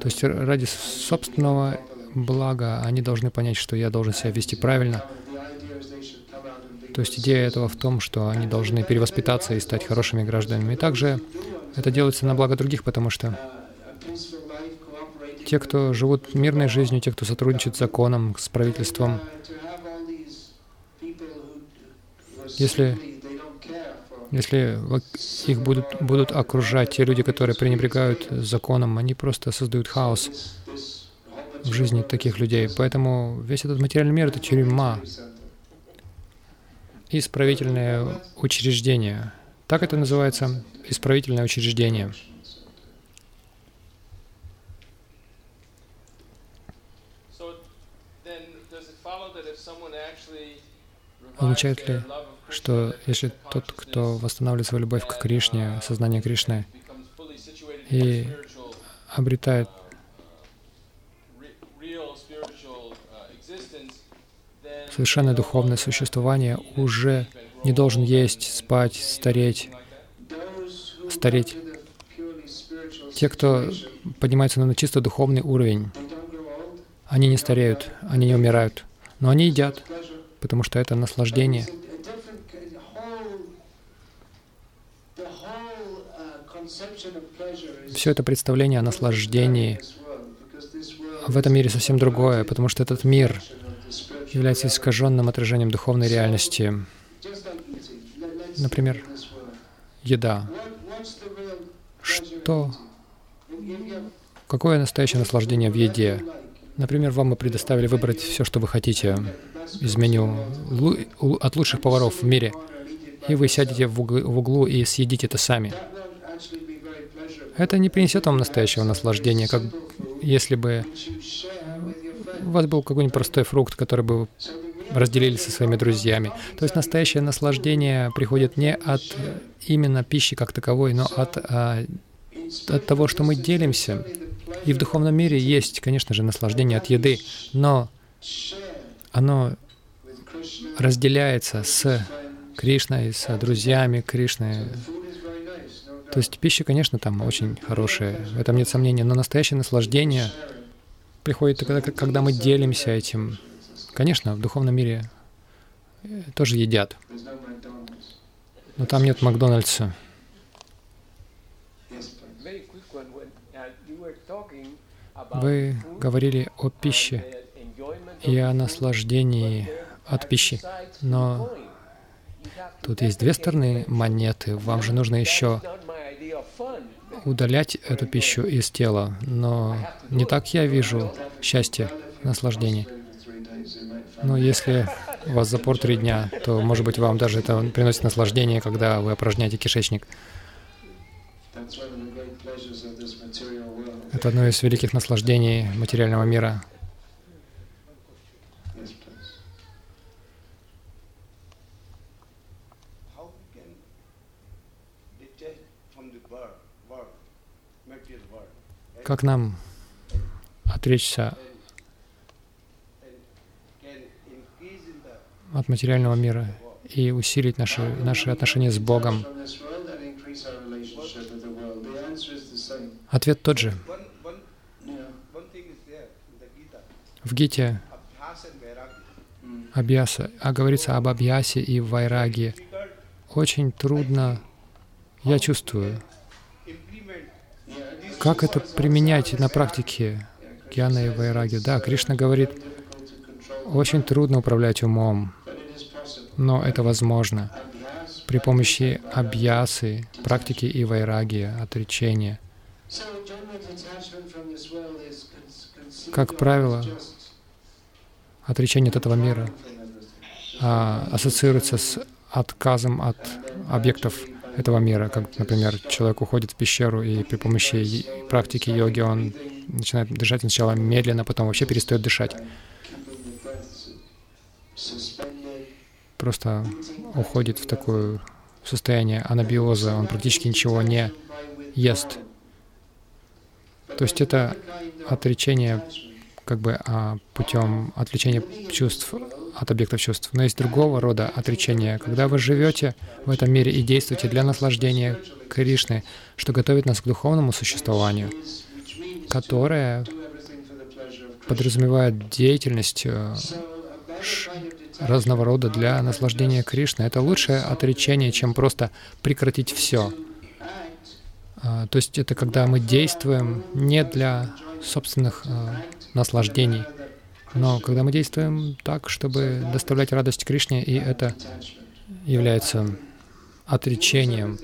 То есть ради собственного блага они должны понять, что я должен себя вести правильно. То есть идея этого в том, что они должны перевоспитаться и стать хорошими гражданами. И также это делается на благо других, потому что те, кто живут мирной жизнью, те, кто сотрудничает с законом, с правительством, если если их будут, будут окружать те люди, которые пренебрегают законом, они просто создают хаос в жизни таких людей. Поэтому весь этот материальный мир — это тюрьма, исправительное учреждение. Так это называется, исправительное учреждение. Означает ли что если тот, кто восстанавливает свою любовь к Кришне, сознание Кришны, и обретает совершенно духовное существование, уже не должен есть, спать, стареть, стареть. Те, кто поднимается на чисто духовный уровень, они не стареют, они не умирают, но они едят, потому что это наслаждение — Все это представление о наслаждении в этом мире совсем другое, потому что этот мир является искаженным отражением духовной реальности. Например, еда. Что? Какое настоящее наслаждение в еде? Например, вам мы предоставили выбрать все, что вы хотите из меню от лучших поваров в мире, и вы сядете в углу и съедите это сами это не принесет вам настоящего наслаждения, как если бы у вас был какой-нибудь простой фрукт, который бы разделили со своими друзьями. То есть настоящее наслаждение приходит не от именно пищи как таковой, но от, а, от того, что мы делимся. И в духовном мире есть, конечно же, наслаждение от еды, но оно разделяется с Кришной, с друзьями Кришны, то есть пища, конечно, там очень хорошая, в этом нет сомнения, но настоящее наслаждение приходит тогда, когда мы делимся этим. Конечно, в духовном мире э, тоже едят, но там нет Макдональдса. Вы говорили о пище и о наслаждении от пищи, но Тут есть две стороны монеты. Вам же нужно еще удалять эту пищу из тела. Но не так я вижу счастье, наслаждение. Но если у вас запор три дня, то, может быть, вам даже это приносит наслаждение, когда вы опорожняете кишечник. Это одно из великих наслаждений материального мира. Как нам отречься от материального мира и усилить наши, наши отношения с Богом? Ответ тот же. В Гите Абьяса, а говорится об Абьясе и Вайраге. Очень трудно, я чувствую, как это применять на практике Гьяна и Вайраги? Да, Кришна говорит, очень трудно управлять умом, но это возможно при помощи абьясы, практики и вайраги, отречения. Как правило, отречение от этого мира а, ассоциируется с отказом от объектов этого мира. Как, например, человек уходит в пещеру, и при помощи практики йоги он начинает дышать сначала медленно, потом вообще перестает дышать. Просто уходит в такое состояние анабиоза, он практически ничего не ест. То есть это отречение как бы а, путем отвлечения чувств от объектов чувств. Но есть другого рода отречение, когда вы живете в этом мире и действуете для наслаждения Кришны, что готовит нас к духовному существованию, которое подразумевает деятельность э, разного рода для наслаждения Кришны. Это лучшее отречение, чем просто прекратить все. А, то есть это когда мы действуем не для собственных э, наслаждений, но когда мы действуем так, чтобы доставлять радость Кришне, и это является отречением,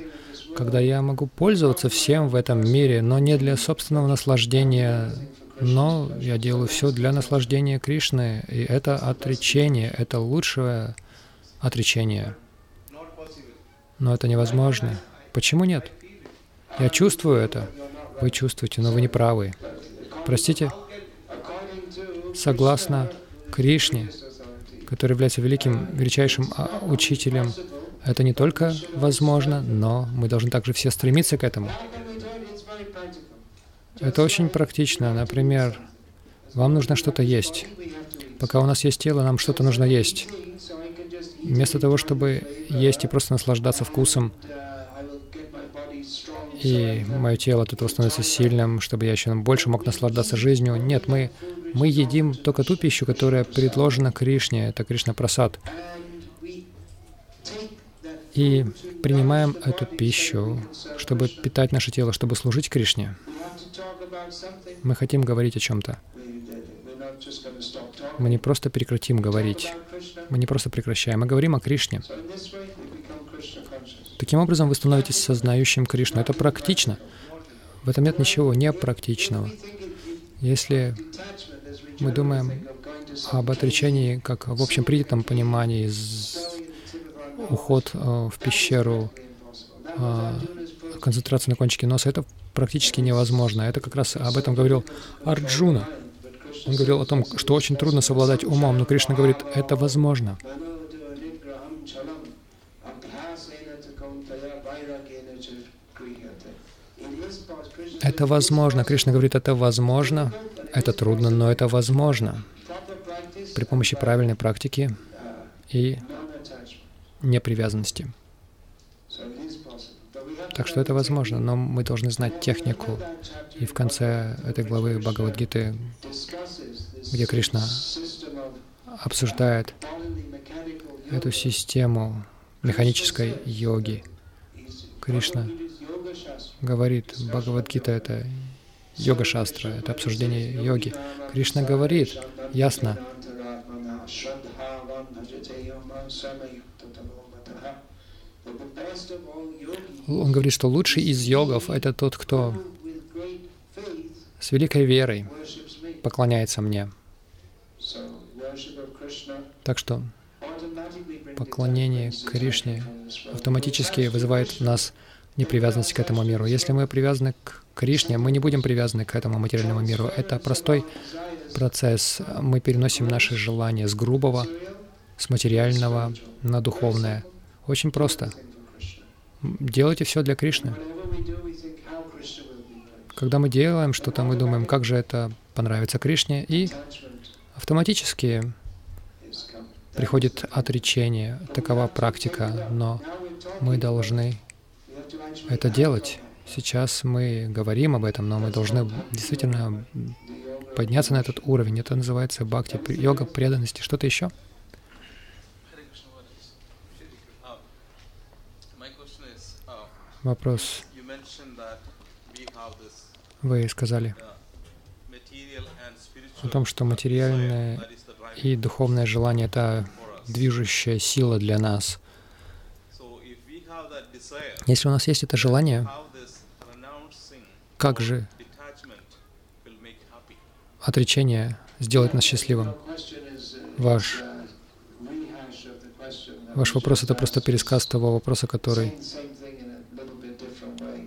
когда я могу пользоваться всем в этом мире, но не для собственного наслаждения, но я делаю все для наслаждения Кришны, и это отречение, это лучшее отречение. Но это невозможно. Почему нет? Я чувствую это. Вы чувствуете, но вы не правы. Простите? Согласно Кришне, который является великим, величайшим а, учителем, это не только возможно, но мы должны также все стремиться к этому. Это очень практично. Например, вам нужно что-то есть. Пока у нас есть тело, нам что-то нужно есть. Вместо того, чтобы есть и просто наслаждаться вкусом, и мое тело от этого становится сильным, чтобы я еще больше мог наслаждаться жизнью. Нет, мы мы едим только ту пищу, которая предложена Кришне, это Кришна Прасад. И принимаем эту пищу, чтобы питать наше тело, чтобы служить Кришне. Мы хотим говорить о чем-то. Мы не просто прекратим говорить. Мы не просто прекращаем. Мы говорим о Кришне. Таким образом, вы становитесь сознающим Кришну. Это практично. В этом нет ничего непрактичного. Если мы думаем об отречении как в общем принятом понимании, уход э, в пещеру, э, концентрация на кончике носа, это практически невозможно. Это как раз об этом говорил Арджуна. Он говорил о том, что очень трудно совладать умом, но Кришна говорит, это возможно. Это возможно. Кришна говорит, это возможно. Это трудно, но это возможно при помощи правильной практики и непривязанности. Так что это возможно, но мы должны знать технику. И в конце этой главы Бхагавадгиты, где Кришна обсуждает эту систему механической йоги, Кришна говорит, Бхагавадгита — это йога-шастра, это обсуждение йоги. Кришна говорит ясно, Он говорит, что лучший из йогов — это тот, кто с великой верой поклоняется мне. Так что поклонение Кришне автоматически вызывает нас непривязанность к этому миру. Если мы привязаны к Кришне, мы не будем привязаны к этому материальному миру. Это простой процесс. Мы переносим наши желания с грубого, с материального на духовное. Очень просто. Делайте все для Кришны. Когда мы делаем что-то, мы думаем, как же это понравится Кришне, и автоматически приходит отречение. Такова практика, но мы должны это делать. Сейчас мы говорим об этом, но мы должны действительно подняться на этот уровень. Это называется бхакти, йога преданности. Что-то еще? Вопрос. Вы сказали о том, что материальное и духовное желание — это движущая сила для нас. Если у нас есть это желание, как же отречение сделать нас счастливым? Ваш, ваш вопрос — это просто пересказ того вопроса, который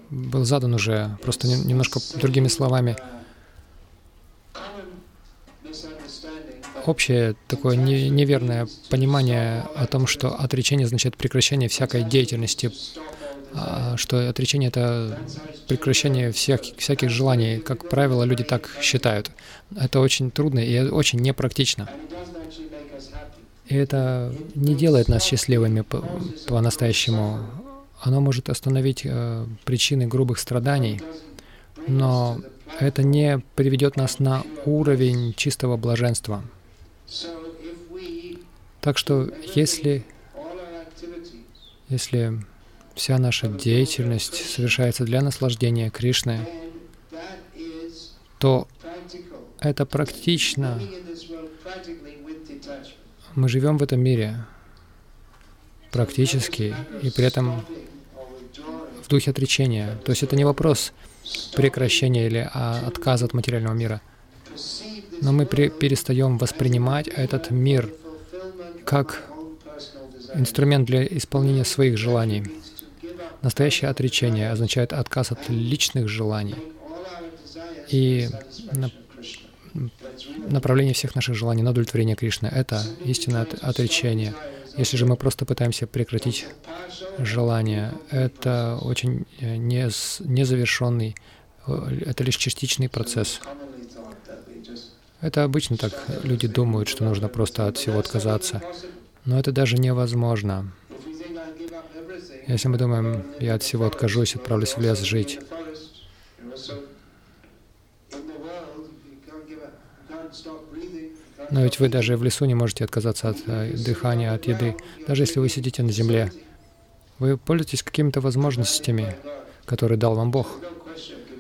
был задан уже, просто немножко другими словами. Общее такое неверное понимание о том, что отречение означает прекращение всякой деятельности, а, что отречение — это прекращение всех, всяких желаний. Как правило, люди так считают. Это очень трудно и очень непрактично. И это не делает нас счастливыми по-настоящему. Оно может остановить э, причины грубых страданий, но это не приведет нас на уровень чистого блаженства. Так что если, если вся наша деятельность совершается для наслаждения Кришны, то это практично. Мы живем в этом мире практически, и при этом в духе отречения. То есть это не вопрос прекращения или а, отказа от материального мира. Но мы перестаем воспринимать этот мир как инструмент для исполнения своих желаний. Настоящее отречение означает отказ от личных желаний и направление всех наших желаний на удовлетворение Кришны. Это истинное отречение. Если же мы просто пытаемся прекратить желание, это очень э, незавершенный, э, это лишь частичный процесс. Это обычно так люди думают, что нужно просто от всего отказаться. Но это даже невозможно. Если мы думаем, я от всего откажусь, отправлюсь в лес жить, но ведь вы даже в лесу не можете отказаться от э, дыхания, от еды. Даже если вы сидите на земле, вы пользуетесь какими-то возможностями, которые дал вам Бог.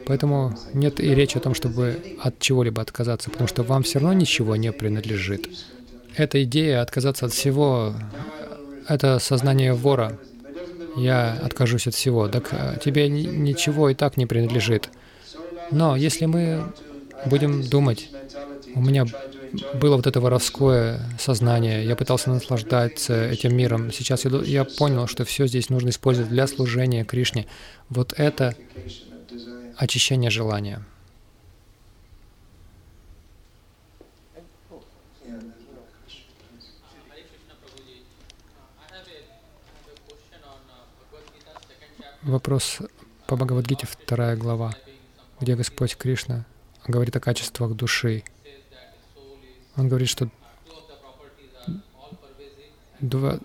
Поэтому нет и речи о том, чтобы от чего-либо отказаться, потому что вам все равно ничего не принадлежит. Эта идея отказаться от всего — это сознание вора — я откажусь от всего. Так э, тебе ничего и так не принадлежит. Но если мы будем думать, у меня было вот это воровское сознание, я пытался наслаждаться этим миром. Сейчас я, я понял, что все здесь нужно использовать для служения Кришне. Вот это очищение желания. Вопрос по Бхагавадгите, вторая глава, где Господь Кришна говорит о качествах души. Он говорит, что два,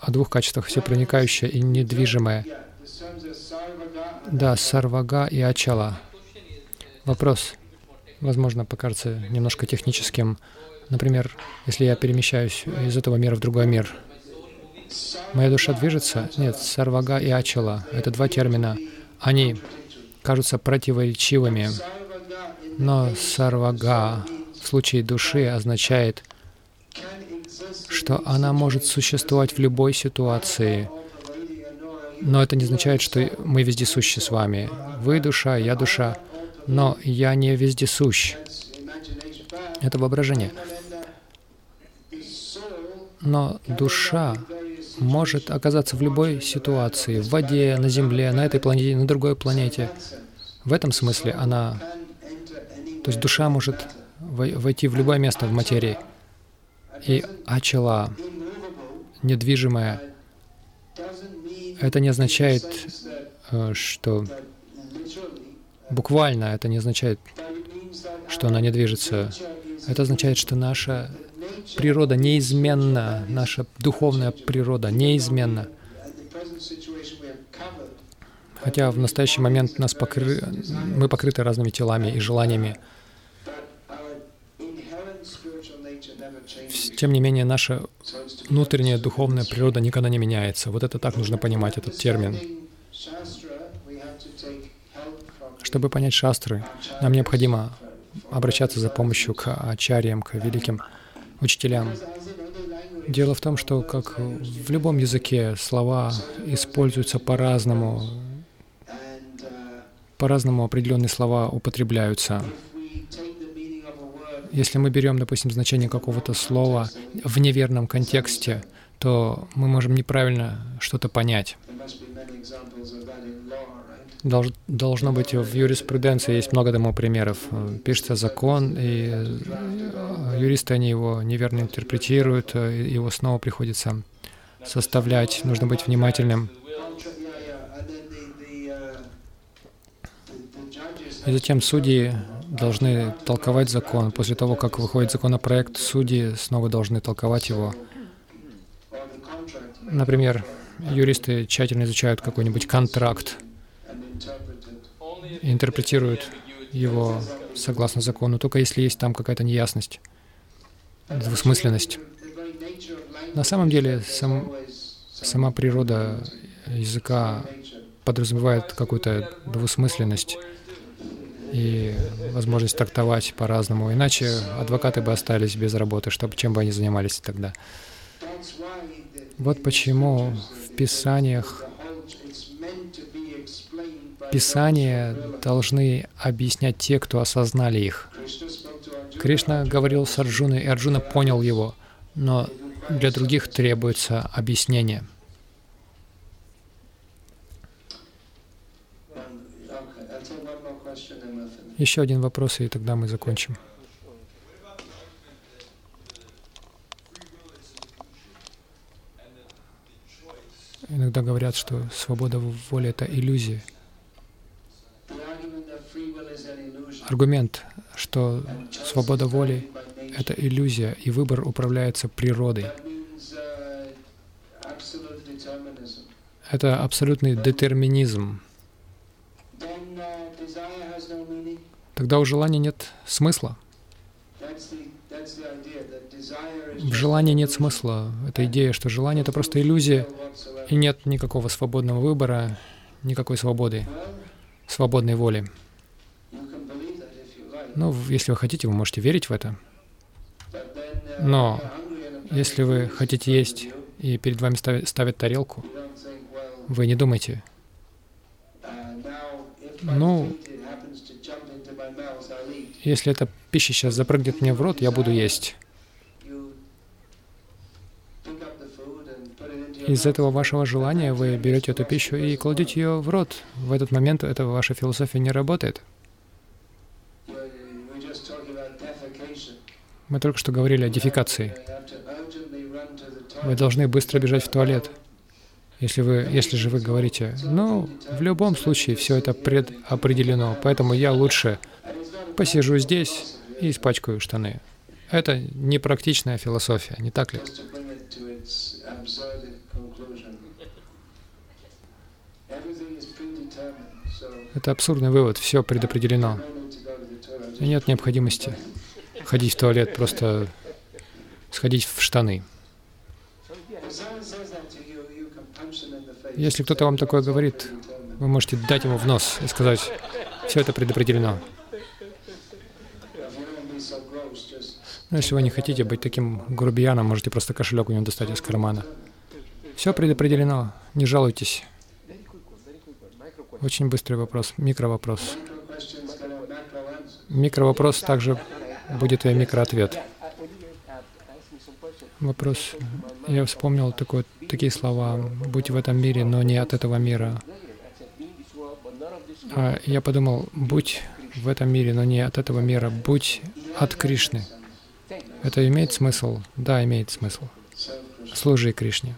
о двух качествах все проникающее и недвижимое. Да, сарвага и ачала. Вопрос, возможно, покажется немножко техническим. Например, если я перемещаюсь из этого мира в другой мир, Моя душа движется? Нет, сарвага и ачала — это два термина. Они кажутся противоречивыми, но сарвага в случае души означает, что она может существовать в любой ситуации, Но это не означает, что мы вездесущи с вами. Вы душа, я душа, но я не вездесущ. Это воображение. Но душа может оказаться в любой ситуации, в воде, на Земле, на этой планете, на другой планете. В этом смысле она... То есть душа может войти в любое место в материи. И ачала, недвижимая, это не означает, э, что буквально это не означает, что она не движется. Это означает, что наша природа неизменна, наша духовная природа неизменна. Хотя в настоящий момент нас покры... мы покрыты разными телами и желаниями. Тем не менее, наша внутренняя духовная природа никогда не меняется. Вот это так нужно понимать, этот термин. Чтобы понять шастры, нам необходимо обращаться за помощью к ачарьям, к великим учителям. Дело в том, что как в любом языке слова используются по-разному, по-разному определенные слова употребляются. Если мы берем, допустим, значение какого-то слова в неверном контексте, то мы можем неправильно что-то понять. Долж, должно быть в юриспруденции есть много тому примеров. Пишется закон, и э, юристы они его неверно интерпретируют, э, его снова приходится составлять. Нужно быть внимательным. И затем судьи должны толковать закон. После того, как выходит законопроект, судьи снова должны толковать его. Например, юристы тщательно изучают какой-нибудь контракт, интерпретируют его согласно закону, только если есть там какая-то неясность, двусмысленность. На самом деле сам, сама природа языка подразумевает какую-то двусмысленность и возможность трактовать по-разному. Иначе адвокаты бы остались без работы, чтобы чем бы они занимались тогда. Вот почему в Писаниях Писания должны объяснять те, кто осознали их. Кришна говорил с Арджуной, и Арджуна понял его, но для других требуется объяснение. Еще один вопрос, и тогда мы закончим. Иногда говорят, что свобода воли — это иллюзия. Аргумент, что свобода воли — это иллюзия, и выбор управляется природой. Это абсолютный детерминизм. Тогда у желания нет смысла. В желании нет смысла. Это идея, что желание — это просто иллюзия, и нет никакого свободного выбора, никакой свободы, свободной воли. Ну, если вы хотите, вы можете верить в это. Но если вы хотите есть, и перед вами ставят, ставят тарелку, вы не думайте, ну, если эта пища сейчас запрыгнет мне в рот, я буду есть. Из этого вашего желания вы берете эту пищу и кладете ее в рот. В этот момент эта ваша философия не работает. Мы только что говорили о дефекации. Вы должны быстро бежать в туалет. Если, вы, если же вы говорите, ну, в любом случае все это предопределено, поэтому я лучше посижу здесь и испачкаю штаны. Это непрактичная философия, не так ли? Это абсурдный вывод, все предопределено. И нет необходимости ходить в туалет, просто сходить в штаны. Если кто-то вам такое говорит, вы можете дать ему в нос и сказать, все это предопределено. Но если вы не хотите быть таким грубияном, можете просто кошелек у него достать из кармана. Все предопределено, не жалуйтесь. Очень быстрый вопрос, микровопрос. Микровопрос также будет и микроответ. Вопрос. Я вспомнил такое, такие слова. «Будь в этом мире, но не от этого мира». А я подумал, будь в этом мире, но не от этого мира, будь от Кришны. Это имеет смысл? Да, имеет смысл. Служи Кришне.